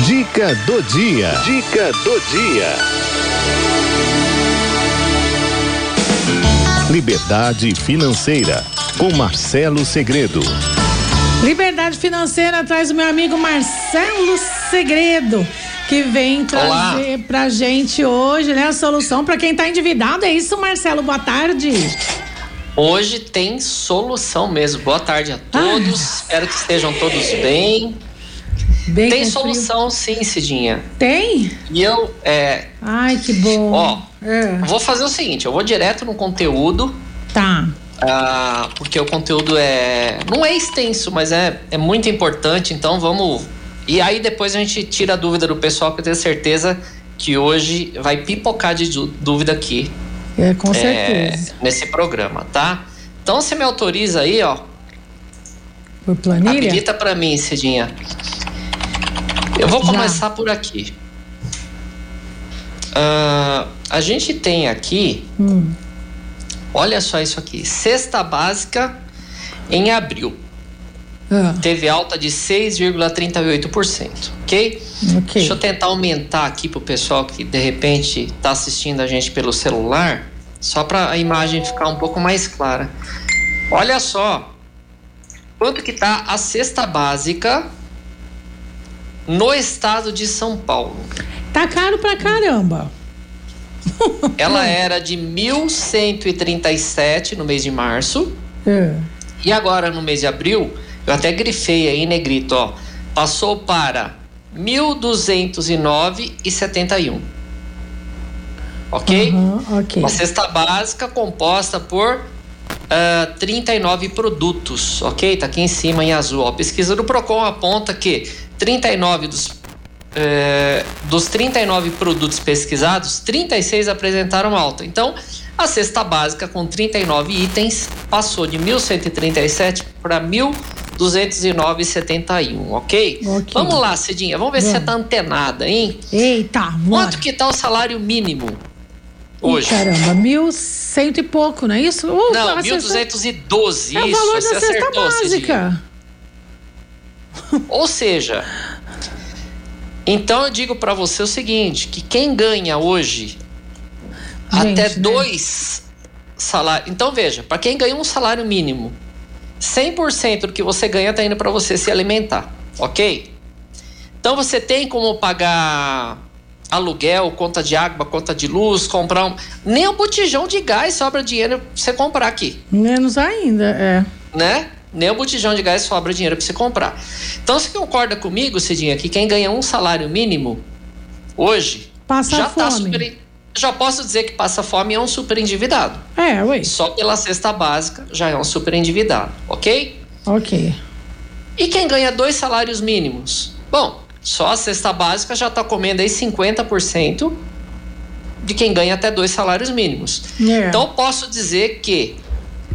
Dica do dia. Dica do dia. Liberdade financeira com Marcelo Segredo. Liberdade financeira traz o meu amigo Marcelo Segredo que vem trazer Olá. pra gente hoje, né, a solução para quem tá endividado. É isso, Marcelo? Boa tarde. Hoje tem solução mesmo. Boa tarde a todos. Ai. Espero que estejam todos bem. Bem tem solução sim, Cidinha. Tem? E eu, é. Ai, que bom. Ó, é. vou fazer o seguinte: eu vou direto no conteúdo. Tá. Ah, porque o conteúdo é. Não é extenso, mas é, é muito importante, então vamos. E aí depois a gente tira a dúvida do pessoal, que eu tenho certeza que hoje vai pipocar de dúvida aqui. É, com certeza. É, nesse programa, tá? Então você me autoriza aí, ó. Por planilha? Habilita para mim, Cidinha. Eu vou começar por aqui. Uh, a gente tem aqui, hum. olha só isso aqui, cesta básica em abril. Ah. Teve alta de 6,38%, okay? ok? Deixa eu tentar aumentar aqui para o pessoal que de repente está assistindo a gente pelo celular, só para a imagem ficar um pouco mais clara. Olha só, quanto que está a cesta básica no estado de São Paulo. Tá caro pra caramba. Ela era de 1.137 no mês de março. É. E agora no mês de abril, eu até grifei aí negrito, ó. Passou para 1.209,71. Ok? Uhum, ok. Uma cesta básica composta por uh, ah, 39 produtos, ok? Tá aqui em cima em azul. Ó. A pesquisa do Procon aponta que 39 dos, é, dos 39 produtos pesquisados, 36 apresentaram alta. Então, a cesta básica com 39 itens passou de 1.137 para 1.209,71, okay? ok? Vamos lá, Cidinha, vamos ver vamos. se você tá antenada, hein? Eita, bora. Quanto que tá o salário mínimo hoje? Caramba, mil cento e pouco, não é isso? Uh, não, 1.212, é isso, o valor da cesta básica. Ou seja, então eu digo para você o seguinte, que quem ganha hoje Gente, até né? dois salários. Então veja, para quem ganha um salário mínimo, 100% do que você ganha está indo para você se alimentar, ok? Então você tem como pagar aluguel, conta de água, conta de luz, comprar um. Nem um botijão de gás sobra dinheiro pra você comprar aqui. Menos ainda, é. Né? nem o botijão de gás sobra dinheiro para você comprar. Então você concorda comigo, Cidinha, que quem ganha um salário mínimo hoje passa já tá fome. Super, já posso dizer que passa fome é um super endividado. É, ué. Só pela cesta básica já é um super endividado, ok? Ok. E quem ganha dois salários mínimos? Bom, só a cesta básica já está comendo aí 50% de quem ganha até dois salários mínimos. É. Então posso dizer que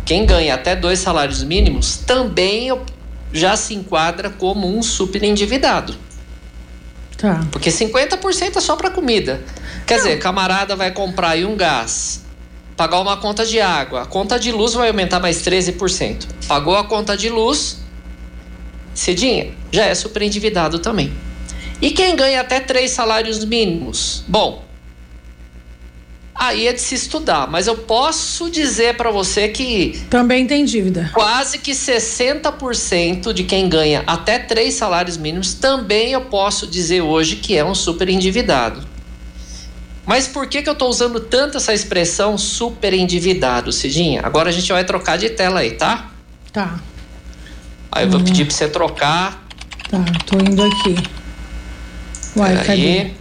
quem ganha até dois salários mínimos também já se enquadra como um super endividado. Tá. Porque 50% é só para comida. Quer Não. dizer, camarada vai comprar aí um gás, pagar uma conta de água, a conta de luz vai aumentar mais 13%. Pagou a conta de luz, cedinha, já é super endividado também. E quem ganha até três salários mínimos? Bom, aí é de se estudar. Mas eu posso dizer para você que. Também tem dívida. Quase que 60% de quem ganha até três salários mínimos também eu posso dizer hoje que é um super endividado. Mas por que, que eu estou usando tanto essa expressão super endividado, Cidinha? Agora a gente vai trocar de tela aí, tá? Tá. Aí eu vou pedir para você trocar. Tá, tô indo aqui. Uai, Pera cadê? Aí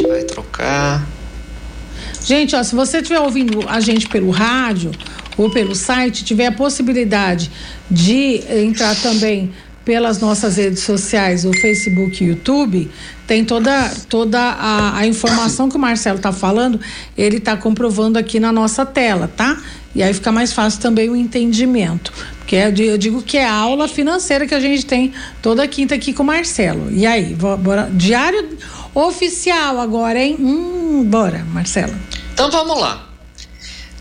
gente vai trocar. Gente, ó, se você estiver ouvindo a gente pelo rádio ou pelo site, tiver a possibilidade de entrar também pelas nossas redes sociais, o Facebook e o YouTube, tem toda, toda a, a informação que o Marcelo está falando, ele está comprovando aqui na nossa tela, tá? E aí fica mais fácil também o entendimento. Porque eu digo que é a aula financeira que a gente tem toda quinta aqui com o Marcelo. E aí, bora, diário oficial agora, hein? Hum, bora, Marcelo. Então vamos lá.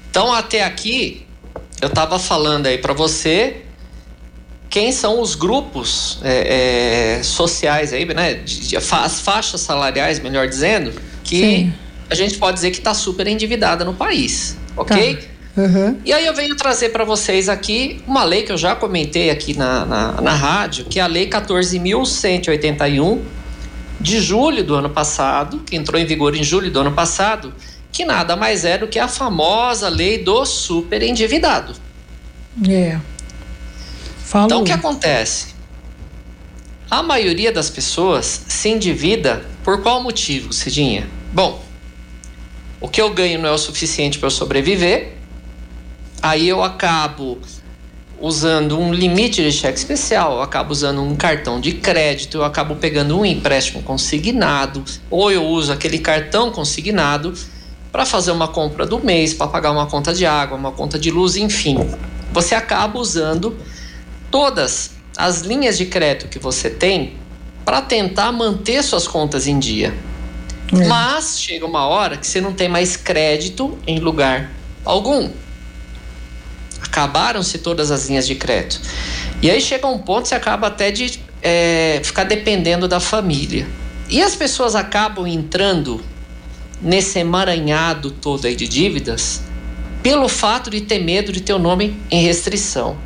Então até aqui eu estava falando aí para você quem são os grupos é, é, sociais aí, né? De, de, as faixas salariais, melhor dizendo, que Sim. a gente pode dizer que está super endividada no país, ok? Tá. Uhum. E aí eu venho trazer para vocês aqui uma lei que eu já comentei aqui na, na, na rádio, que é a Lei 14.181 de julho do ano passado, que entrou em vigor em julho do ano passado, que nada mais é do que a famosa lei do superendividado. É. Falou. Então o que acontece? A maioria das pessoas se endivida por qual motivo, Cidinha? Bom, o que eu ganho não é o suficiente para eu sobreviver, aí eu acabo usando um limite de cheque especial, eu acabo usando um cartão de crédito, eu acabo pegando um empréstimo consignado, ou eu uso aquele cartão consignado para fazer uma compra do mês, para pagar uma conta de água, uma conta de luz, enfim. Você acaba usando todas as linhas de crédito que você tem para tentar manter suas contas em dia. É. Mas chega uma hora que você não tem mais crédito em lugar algum. Acabaram-se todas as linhas de crédito. E aí chega um ponto que você acaba até de é, ficar dependendo da família. E as pessoas acabam entrando nesse emaranhado todo aí de dívidas pelo fato de ter medo de ter o nome em restrição.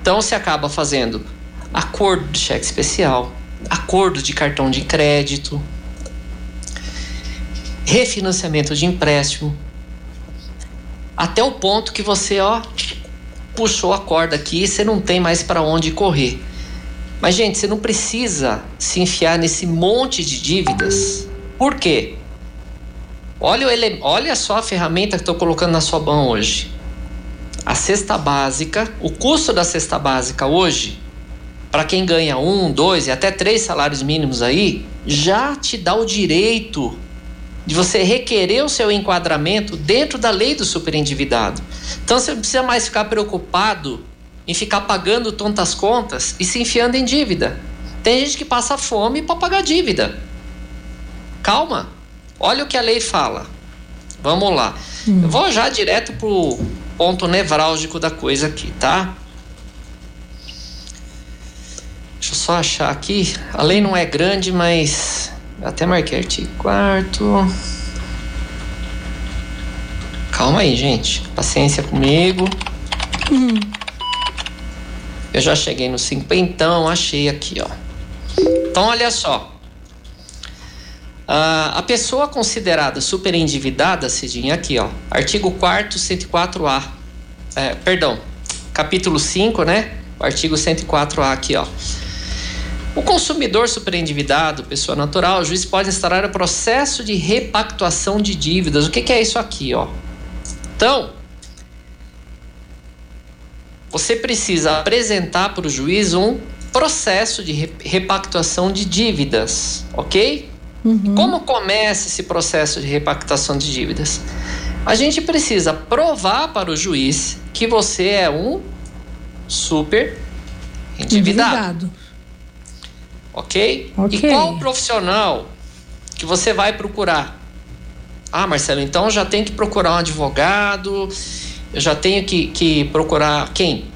Então se acaba fazendo acordo de cheque especial, acordo de cartão de crédito, refinanciamento de empréstimo, até o ponto que você ó puxou a corda aqui e você não tem mais para onde correr. Mas gente, você não precisa se enfiar nesse monte de dívidas. Por quê? Olha, ele, olha só a ferramenta que estou colocando na sua mão hoje. A cesta básica, o custo da cesta básica hoje, para quem ganha um, dois e até três salários mínimos aí, já te dá o direito de você requerer o seu enquadramento dentro da lei do superendividado. Então você não precisa mais ficar preocupado em ficar pagando tontas contas e se enfiando em dívida. Tem gente que passa fome para pagar dívida. Calma. Olha o que a lei fala. Vamos lá. Hum. Eu vou já direto pro ponto nevrálgico da coisa aqui, tá? Deixa eu só achar aqui. A lei não é grande, mas até marquei artigo quarto. Calma aí, gente. Paciência comigo. Hum. Eu já cheguei no cinquentão, achei aqui, ó. Então, olha só. Uh, a pessoa considerada superendividada, Cidinha, aqui, ó, artigo 4 104A. É, perdão, capítulo 5, né? O artigo 104A aqui, ó. O consumidor superendividado, pessoa natural, o juiz pode instaurar o processo de repactuação de dívidas. O que, que é isso aqui, ó? Então, você precisa apresentar para o juiz um processo de repactuação de dívidas, ok? Uhum. Como começa esse processo de repactação de dívidas? A gente precisa provar para o juiz que você é um super endividado. endividado. Okay? ok? E qual profissional que você vai procurar? Ah, Marcelo, então eu já tenho que procurar um advogado, eu já tenho que, que procurar quem?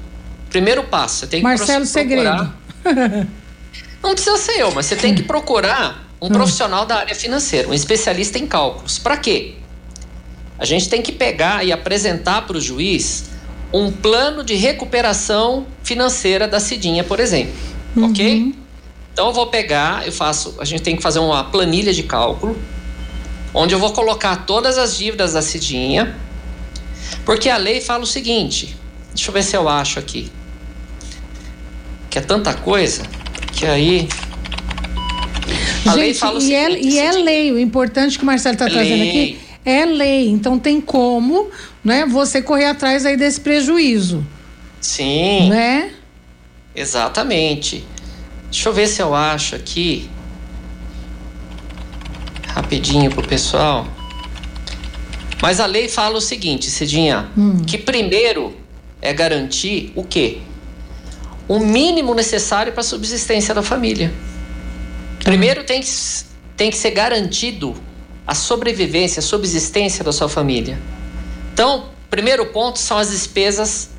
Primeiro passo, você tem que Marcelo procurar. Segredo. Não precisa ser eu, mas você tem que procurar um hum. profissional da área financeira, um especialista em cálculos. Para quê? A gente tem que pegar e apresentar para o juiz um plano de recuperação financeira da Cidinha, por exemplo. Uhum. Ok? Então eu vou pegar, eu faço, a gente tem que fazer uma planilha de cálculo, onde eu vou colocar todas as dívidas da Cidinha, porque a lei fala o seguinte, deixa eu ver se eu acho aqui, que é tanta coisa que aí a Gente, lei fala o e, é, e é lei, o importante que o Marcelo está trazendo aqui é lei. Então tem como né, você correr atrás aí desse prejuízo. Sim. Né? Exatamente. Deixa eu ver se eu acho aqui. Rapidinho pro pessoal. Mas a lei fala o seguinte, Cidinha, hum. que primeiro é garantir o quê? O mínimo necessário para a subsistência da família. Primeiro tem que, tem que ser garantido a sobrevivência, a subsistência da sua família. Então, primeiro ponto são as despesas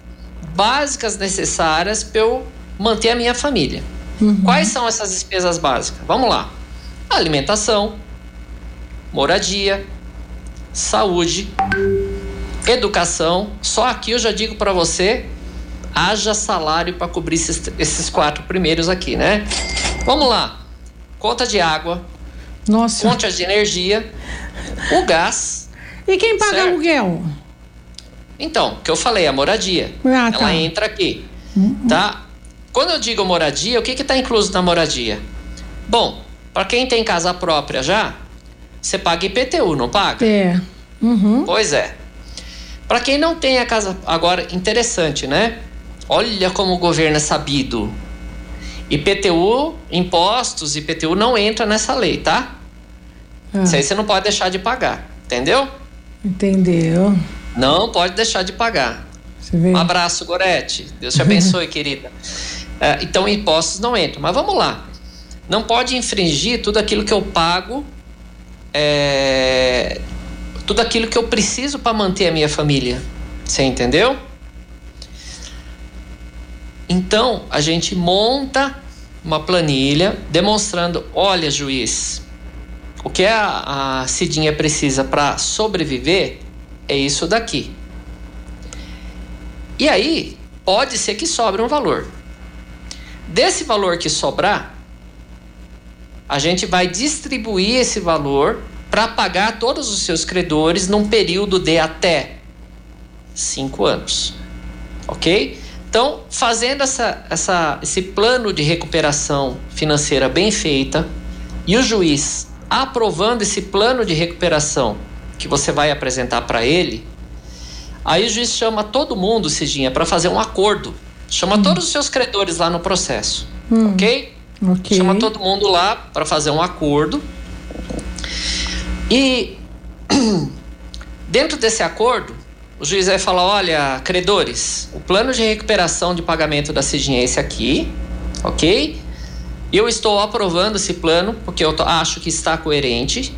básicas necessárias para eu manter a minha família. Uhum. Quais são essas despesas básicas? Vamos lá: alimentação, moradia, saúde, educação. Só aqui eu já digo para você, haja salário para cobrir esses, esses quatro primeiros aqui, né? Vamos lá: conta de água, Nossa. conta de energia, o gás. E quem paga certo? aluguel? Então, que eu falei, a moradia. Ah, tá. Ela entra aqui, uhum. tá? Quando eu digo moradia, o que está incluso na moradia? Bom, para quem tem casa própria já, você paga IPTU, não paga? É. Uhum. Pois é. Para quem não tem a casa. Agora, interessante, né? Olha como o governo é sabido. IPTU, impostos, IPTU não entra nessa lei, tá? Ah. Isso aí você não pode deixar de pagar, entendeu? Entendeu. Não pode deixar de pagar. Um abraço, Gorete. Deus te abençoe, querida. É, então, impostos não entram. Mas vamos lá. Não pode infringir tudo aquilo que eu pago, é, tudo aquilo que eu preciso para manter a minha família. Você entendeu? Então, a gente monta uma planilha demonstrando: olha, juiz, o que a, a Cidinha precisa para sobreviver é isso daqui. E aí, pode ser que sobre um valor. Desse valor que sobrar, a gente vai distribuir esse valor para pagar todos os seus credores num período de até cinco anos. Ok? Então, fazendo essa, essa, esse plano de recuperação financeira bem feita e o juiz aprovando esse plano de recuperação que você vai apresentar para ele, aí o juiz chama todo mundo, Cidinha, para fazer um acordo. Chama hum. todos os seus credores lá no processo, hum. ok? Ok. Chama todo mundo lá para fazer um acordo. E dentro desse acordo, o juiz vai falar: olha, credores, o plano de recuperação de pagamento da Cidinha é aqui, ok? Eu estou aprovando esse plano porque eu acho que está coerente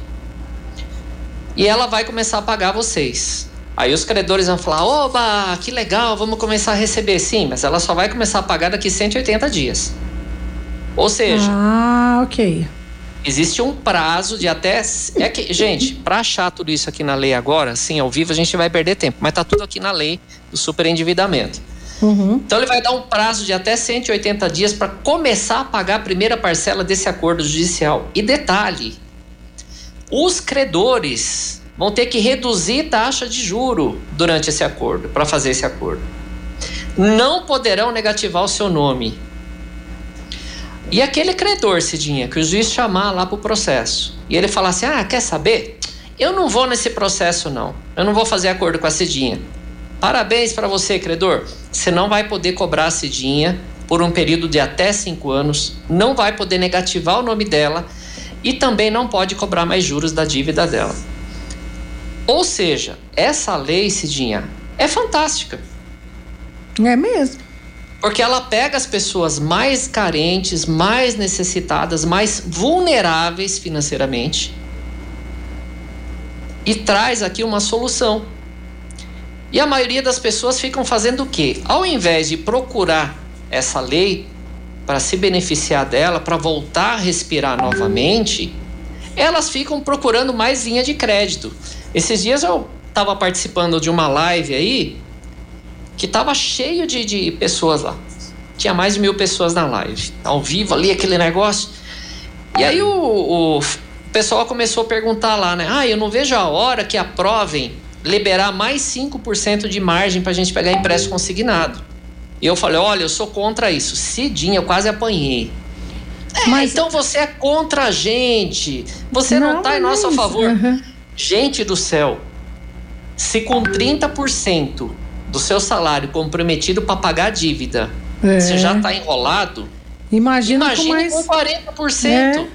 e ela vai começar a pagar vocês. Aí os credores vão falar: oba, que legal, vamos começar a receber. Sim, mas ela só vai começar a pagar daqui 180 dias. Ou seja. Ah, ok. Existe um prazo de até. É que, gente, para achar tudo isso aqui na lei agora, sim, ao vivo a gente vai perder tempo, mas tá tudo aqui na lei do superendividamento. Uhum. Então ele vai dar um prazo de até 180 dias para começar a pagar a primeira parcela desse acordo judicial. E detalhe: os credores vão ter que reduzir taxa de juro durante esse acordo, para fazer esse acordo. Não poderão negativar o seu nome. E aquele credor, Cidinha, que o juiz chamar lá para o processo, e ele falar assim: ah, quer saber? Eu não vou nesse processo, não. Eu não vou fazer acordo com a Cidinha. Parabéns para você, credor. Você não vai poder cobrar a Cidinha por um período de até cinco anos, não vai poder negativar o nome dela e também não pode cobrar mais juros da dívida dela. Ou seja, essa lei, Cidinha, é fantástica. É mesmo. Porque ela pega as pessoas mais carentes, mais necessitadas, mais vulneráveis financeiramente e traz aqui uma solução. E a maioria das pessoas ficam fazendo o quê? Ao invés de procurar essa lei para se beneficiar dela, para voltar a respirar novamente, elas ficam procurando mais linha de crédito. Esses dias eu estava participando de uma live aí que estava cheio de, de pessoas lá. Tinha mais de mil pessoas na live, ao vivo ali, aquele negócio. E aí o, o pessoal começou a perguntar lá, né? Ah, eu não vejo a hora que aprovem liberar mais 5% de margem para a gente pegar empréstimo consignado. E eu falei: olha, eu sou contra isso. Cidinha, eu quase apanhei. É, mas então você é contra a gente. Você não, está em nosso favor. Uhum. Gente do céu, se com 30% do seu salário comprometido para pagar a dívida, é. você já está enrolado. Imagina, imagine com, mais... com 40%. É.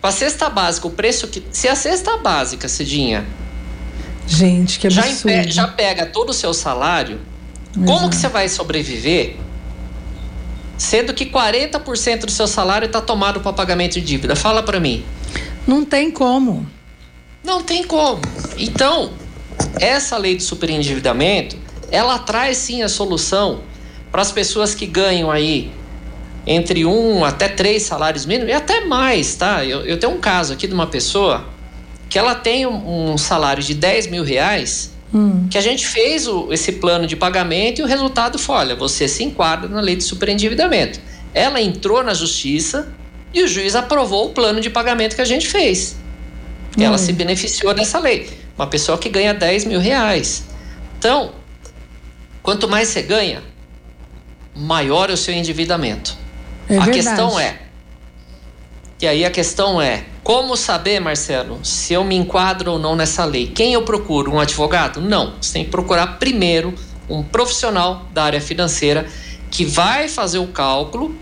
Para a cesta básica, o preço que. Se a cesta básica, Cidinha. Gente, que absurdo. Já, já pega todo o seu salário como que você vai sobreviver sendo que 40% do seu salário está tomado para pagamento de dívida? Fala para mim. Não tem como. Não tem como. Então, essa lei do superendividamento, ela traz sim a solução para as pessoas que ganham aí entre um até três salários mínimos e até mais, tá? Eu, eu tenho um caso aqui de uma pessoa que ela tem um, um salário de 10 mil reais, hum. que a gente fez o, esse plano de pagamento e o resultado foi: olha, você se enquadra na lei de superendividamento. Ela entrou na justiça e o juiz aprovou o plano de pagamento que a gente fez. Hum. Ela se beneficiou dessa lei. Uma pessoa que ganha 10 mil reais. Então, quanto mais você ganha, maior é o seu endividamento. É a verdade. questão é. E aí a questão é: como saber, Marcelo, se eu me enquadro ou não nessa lei? Quem eu procuro? Um advogado? Não. Você tem que procurar primeiro um profissional da área financeira que vai fazer o cálculo,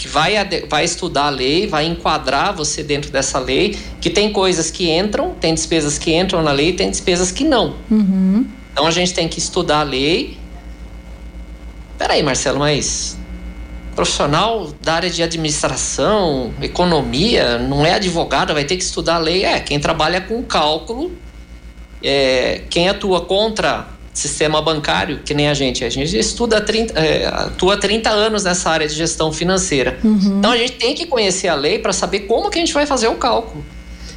que vai, vai estudar a lei, vai enquadrar você dentro dessa lei, que tem coisas que entram, tem despesas que entram na lei, tem despesas que não. Uhum. Então a gente tem que estudar a lei. Peraí, Marcelo, mas profissional da área de administração, economia, não é advogado, vai ter que estudar a lei. É, quem trabalha com cálculo, é, quem atua contra sistema bancário, que nem a gente. A gente estuda 30, é, atua 30 anos nessa área de gestão financeira. Uhum. Então a gente tem que conhecer a lei para saber como que a gente vai fazer o cálculo.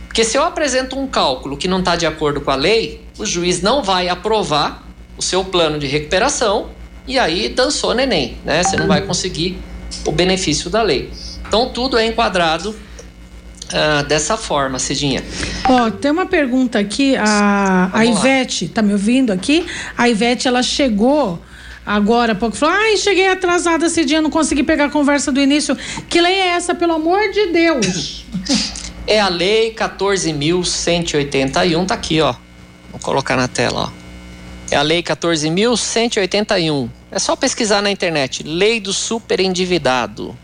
Porque se eu apresento um cálculo que não está de acordo com a lei, o juiz não vai aprovar o seu plano de recuperação e aí dançou neném, né? Você não vai conseguir o benefício da lei. Então, tudo é enquadrado uh, dessa forma, Cidinha. Ó, oh, tem uma pergunta aqui, a, a Ivete, tá me ouvindo aqui? A Ivete, ela chegou agora há pouco, falou, ai, cheguei atrasada dia, não consegui pegar a conversa do início. Que lei é essa, pelo amor de Deus? É a lei 14.181, tá aqui, ó. Vou colocar na tela, ó. É a lei 14.181 é só pesquisar na internet, lei do superendividado,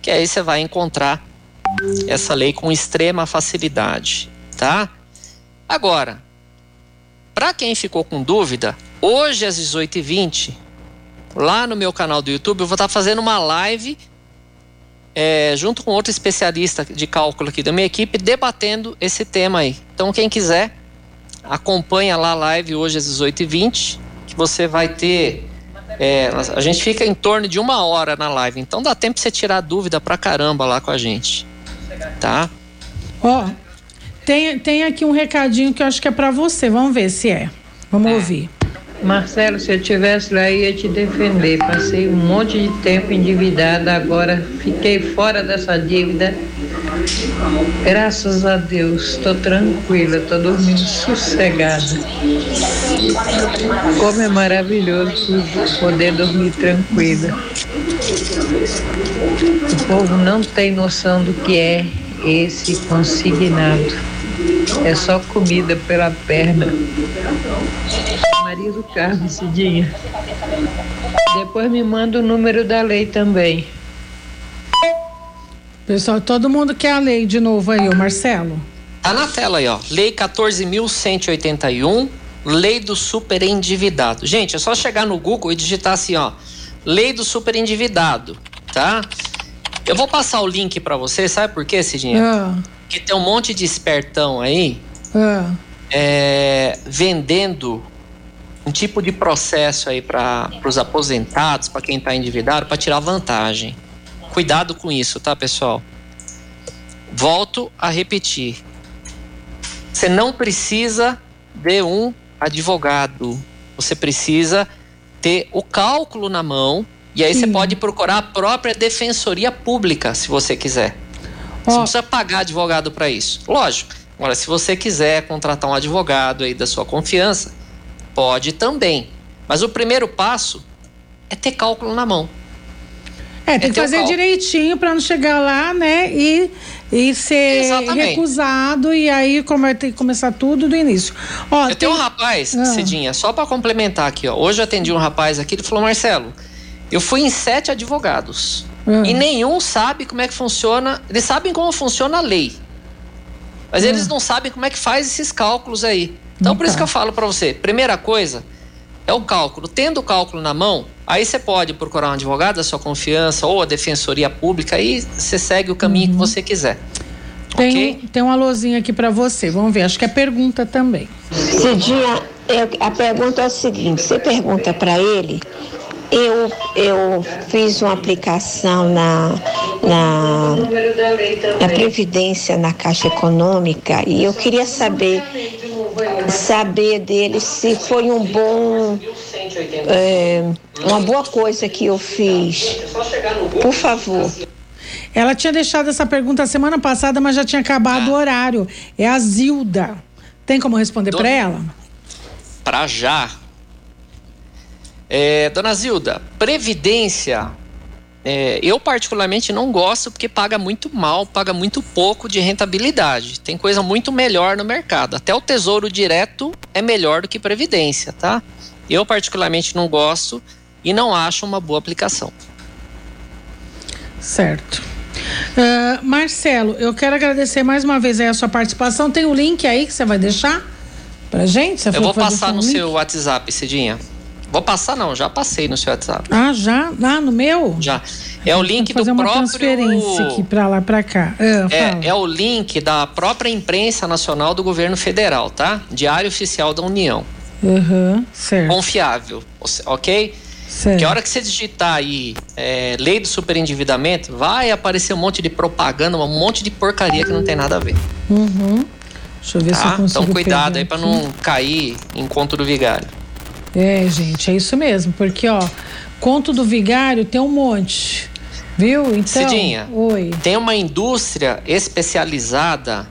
que aí você vai encontrar essa lei com extrema facilidade, tá? Agora, para quem ficou com dúvida, hoje às 18h20, lá no meu canal do YouTube, eu vou estar tá fazendo uma live é, junto com outro especialista de cálculo aqui da minha equipe, debatendo esse tema aí. Então, quem quiser, acompanha lá a live hoje às 18h20, que você vai ter é, a gente fica em torno de uma hora na live, então dá tempo pra você tirar dúvida pra caramba lá com a gente. Tá? Ó, tem, tem aqui um recadinho que eu acho que é para você. Vamos ver se é. Vamos é. ouvir. Marcelo, se eu tivesse lá, eu ia te defender. Passei um monte de tempo endividada, agora fiquei fora dessa dívida. Graças a Deus, estou tranquila, estou dormindo sossegada. Como é maravilhoso poder dormir tranquila. O povo não tem noção do que é esse consignado. É só comida pela perna. Maria do Carmo, Cidinha. Depois me manda o número da lei também. Pessoal, todo mundo quer a lei de novo aí, o Marcelo. Tá na tela aí, ó. Lei 14.181, lei do superendividado. Gente, é só chegar no Google e digitar assim, ó. Lei do superendividado, tá? Eu vou passar o link para você, sabe por quê, Cidinha? Ah. Que tem um monte de espertão aí ah. é, vendendo um tipo de processo aí para os aposentados, para quem está endividado, para tirar vantagem. Cuidado com isso, tá, pessoal? Volto a repetir. Você não precisa de um advogado. Você precisa ter o cálculo na mão e aí Sim. você pode procurar a própria defensoria pública, se você quiser. Oh. Você não precisa pagar advogado para isso. Lógico. Agora, se você quiser contratar um advogado aí da sua confiança, pode também. Mas o primeiro passo é ter cálculo na mão. É, tem é que fazer direitinho para não chegar lá, né? E, e ser Exatamente. recusado e aí que começar tudo do início. Ó, eu tem... tenho um rapaz, ah. Cidinha, só para complementar aqui, ó. Hoje eu atendi um rapaz aqui, ele falou, Marcelo, eu fui em sete advogados ah. e nenhum sabe como é que funciona. Eles sabem como funciona a lei, mas ah. eles não sabem como é que faz esses cálculos aí. Então, por isso que eu falo para você, primeira coisa é o cálculo. Tendo o cálculo na mão, Aí você pode procurar um advogado da sua confiança ou a defensoria pública e você segue o caminho uhum. que você quiser. Tem, okay? tem uma luzinha aqui para você. Vamos ver, acho que é pergunta também. Cidinha, a pergunta é a seguinte: você pergunta para ele Eu, eu fiz uma aplicação na, na, na Previdência, na Caixa Econômica, e eu queria saber, saber dele se foi um bom, é, uma boa coisa que eu fiz. Por favor. Ela tinha deixado essa pergunta semana passada, mas já tinha acabado ah. o horário. É a Zilda. Tem como responder para ela? Para já. É, dona Zilda, previdência. É, eu particularmente não gosto porque paga muito mal, paga muito pouco de rentabilidade. Tem coisa muito melhor no mercado. Até o tesouro direto é melhor do que previdência, tá? Eu particularmente não gosto e não acho uma boa aplicação. Certo. Uh, Marcelo, eu quero agradecer mais uma vez a sua participação. Tem o um link aí que você vai deixar pra gente? Você eu vou passar no link? seu WhatsApp, Cidinha. Vou passar não, já passei no seu WhatsApp. Ah, já? Ah, no meu? Já. É o link do uma próprio. transferência aqui para lá para cá. Ah, é, é o link da própria imprensa nacional do governo federal, tá? Diário Oficial da União. Uhum, certo. Confiável, ok? Certo. Que a hora que você digitar aí é, lei do superendividamento, vai aparecer um monte de propaganda, um monte de porcaria que não tem nada a ver. Uhum. Deixa eu ver tá? se eu consigo Então cuidado aí para não cair em conto do vigário. É, gente, é isso mesmo, porque ó, conto do vigário tem um monte. Viu? Então, Cidinha, oi. tem uma indústria especializada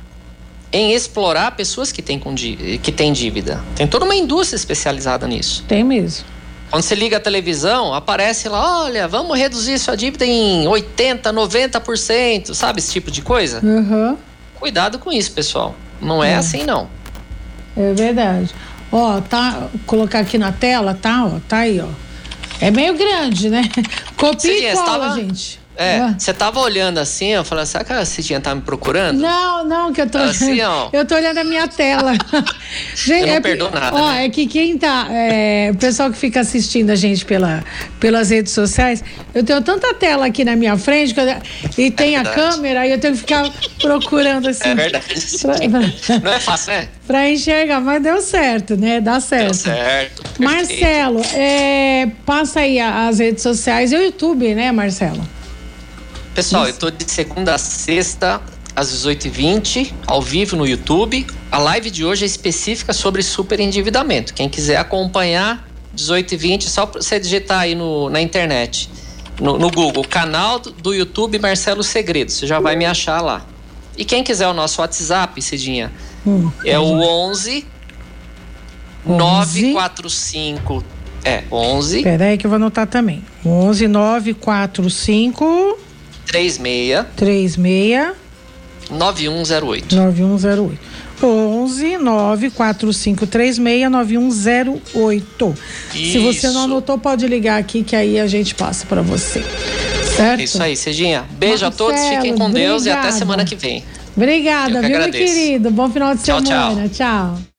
em explorar pessoas que têm, com, que têm dívida. Tem toda uma indústria especializada nisso. Tem mesmo. Quando você liga a televisão, aparece lá, olha, vamos reduzir sua dívida em 80%, 90%, sabe esse tipo de coisa? Uhum. Cuidado com isso, pessoal. Não é, é. assim, não. É verdade. Ó, tá, vou colocar aqui na tela, tá? Ó, tá aí, ó. É meio grande, né? Copia e cola, tava... gente. É, você tava olhando assim, eu falei, será que a Cidinha tá me procurando? Não, não, que eu tô assim, ó. Eu tô olhando a minha tela. gente, eu não é, perdoo nada. Ó, né? é que quem tá. É, o pessoal que fica assistindo a gente pela, pelas redes sociais, eu tenho tanta tela aqui na minha frente eu, e tem é a câmera, e eu tenho que ficar procurando assim. É verdade. Pra, não é fácil, né? Pra enxergar, mas deu certo, né? Dá certo. Deu certo. Marcelo, é, passa aí as redes sociais e o YouTube, né, Marcelo? Pessoal, Isso. eu tô de segunda a sexta às 18h20, ao vivo no YouTube. A live de hoje é específica sobre superendividamento. Quem quiser acompanhar, 18h20, só você digitar aí no, na internet, no, no Google, canal do YouTube Marcelo Segredo, você já vai me achar lá. E quem quiser o nosso WhatsApp, Cidinha, hum, é o 11 945 é, 11. Peraí que eu vou anotar também. 11 945 36 36 9108. 9108. 11 94536 9108. Se você não anotou, pode ligar aqui que aí a gente passa para você. Certo? Isso aí, Cidinha. Beijo Marcelo, a todos, fiquem com obrigada. Deus e até semana que vem. Obrigada, viu, meu querido? Bom final de tchau, semana. tchau. tchau.